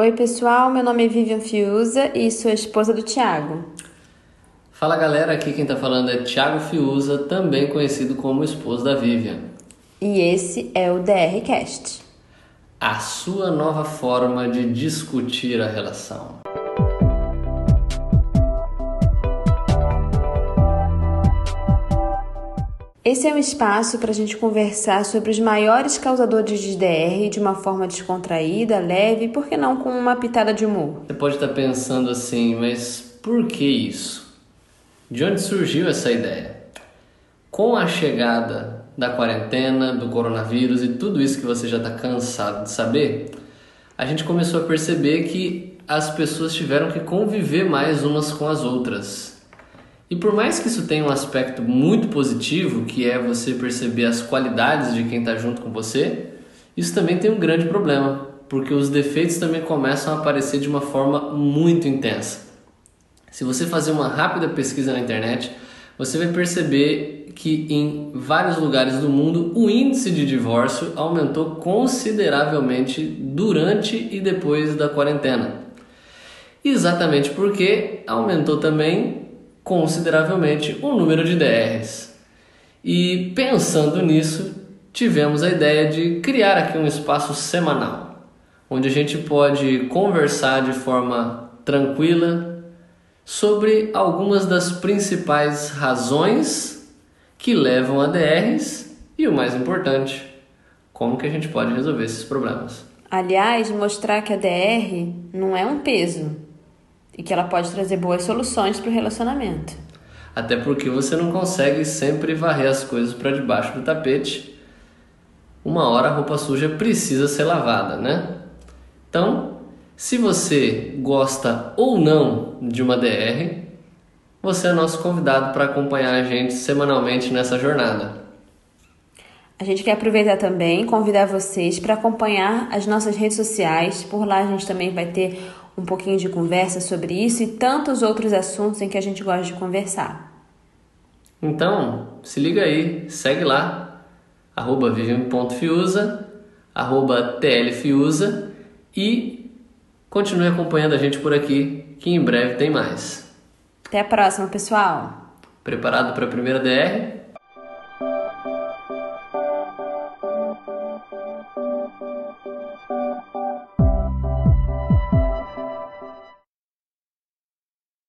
Oi, pessoal, meu nome é Vivian Fiuza e sou a esposa do Tiago. Fala galera, aqui quem tá falando é Tiago Fiuza, também conhecido como esposo da Vivian. E esse é o DR Cast. A sua nova forma de discutir a relação. Esse é um espaço para a gente conversar sobre os maiores causadores de DR de uma forma descontraída, leve e, por que não, com uma pitada de humor. Você pode estar pensando assim, mas por que isso? De onde surgiu essa ideia? Com a chegada da quarentena, do coronavírus e tudo isso que você já está cansado de saber, a gente começou a perceber que as pessoas tiveram que conviver mais umas com as outras. E por mais que isso tenha um aspecto muito positivo, que é você perceber as qualidades de quem está junto com você, isso também tem um grande problema, porque os defeitos também começam a aparecer de uma forma muito intensa. Se você fazer uma rápida pesquisa na internet, você vai perceber que em vários lugares do mundo o índice de divórcio aumentou consideravelmente durante e depois da quarentena. Exatamente porque aumentou também consideravelmente o número de DRs. E pensando nisso, tivemos a ideia de criar aqui um espaço semanal, onde a gente pode conversar de forma tranquila sobre algumas das principais razões que levam a DRs e o mais importante, como que a gente pode resolver esses problemas. Aliás, mostrar que a DR não é um peso, e que ela pode trazer boas soluções para o relacionamento. Até porque você não consegue sempre varrer as coisas para debaixo do tapete. Uma hora a roupa suja precisa ser lavada, né? Então, se você gosta ou não de uma DR, você é nosso convidado para acompanhar a gente semanalmente nessa jornada. A gente quer aproveitar também convidar vocês para acompanhar as nossas redes sociais. Por lá a gente também vai ter um pouquinho de conversa sobre isso e tantos outros assuntos em que a gente gosta de conversar. Então, se liga aí, segue lá, arroba vivian.fiuza, arroba tlfiuza e continue acompanhando a gente por aqui, que em breve tem mais. Até a próxima, pessoal! Preparado para a primeira DR?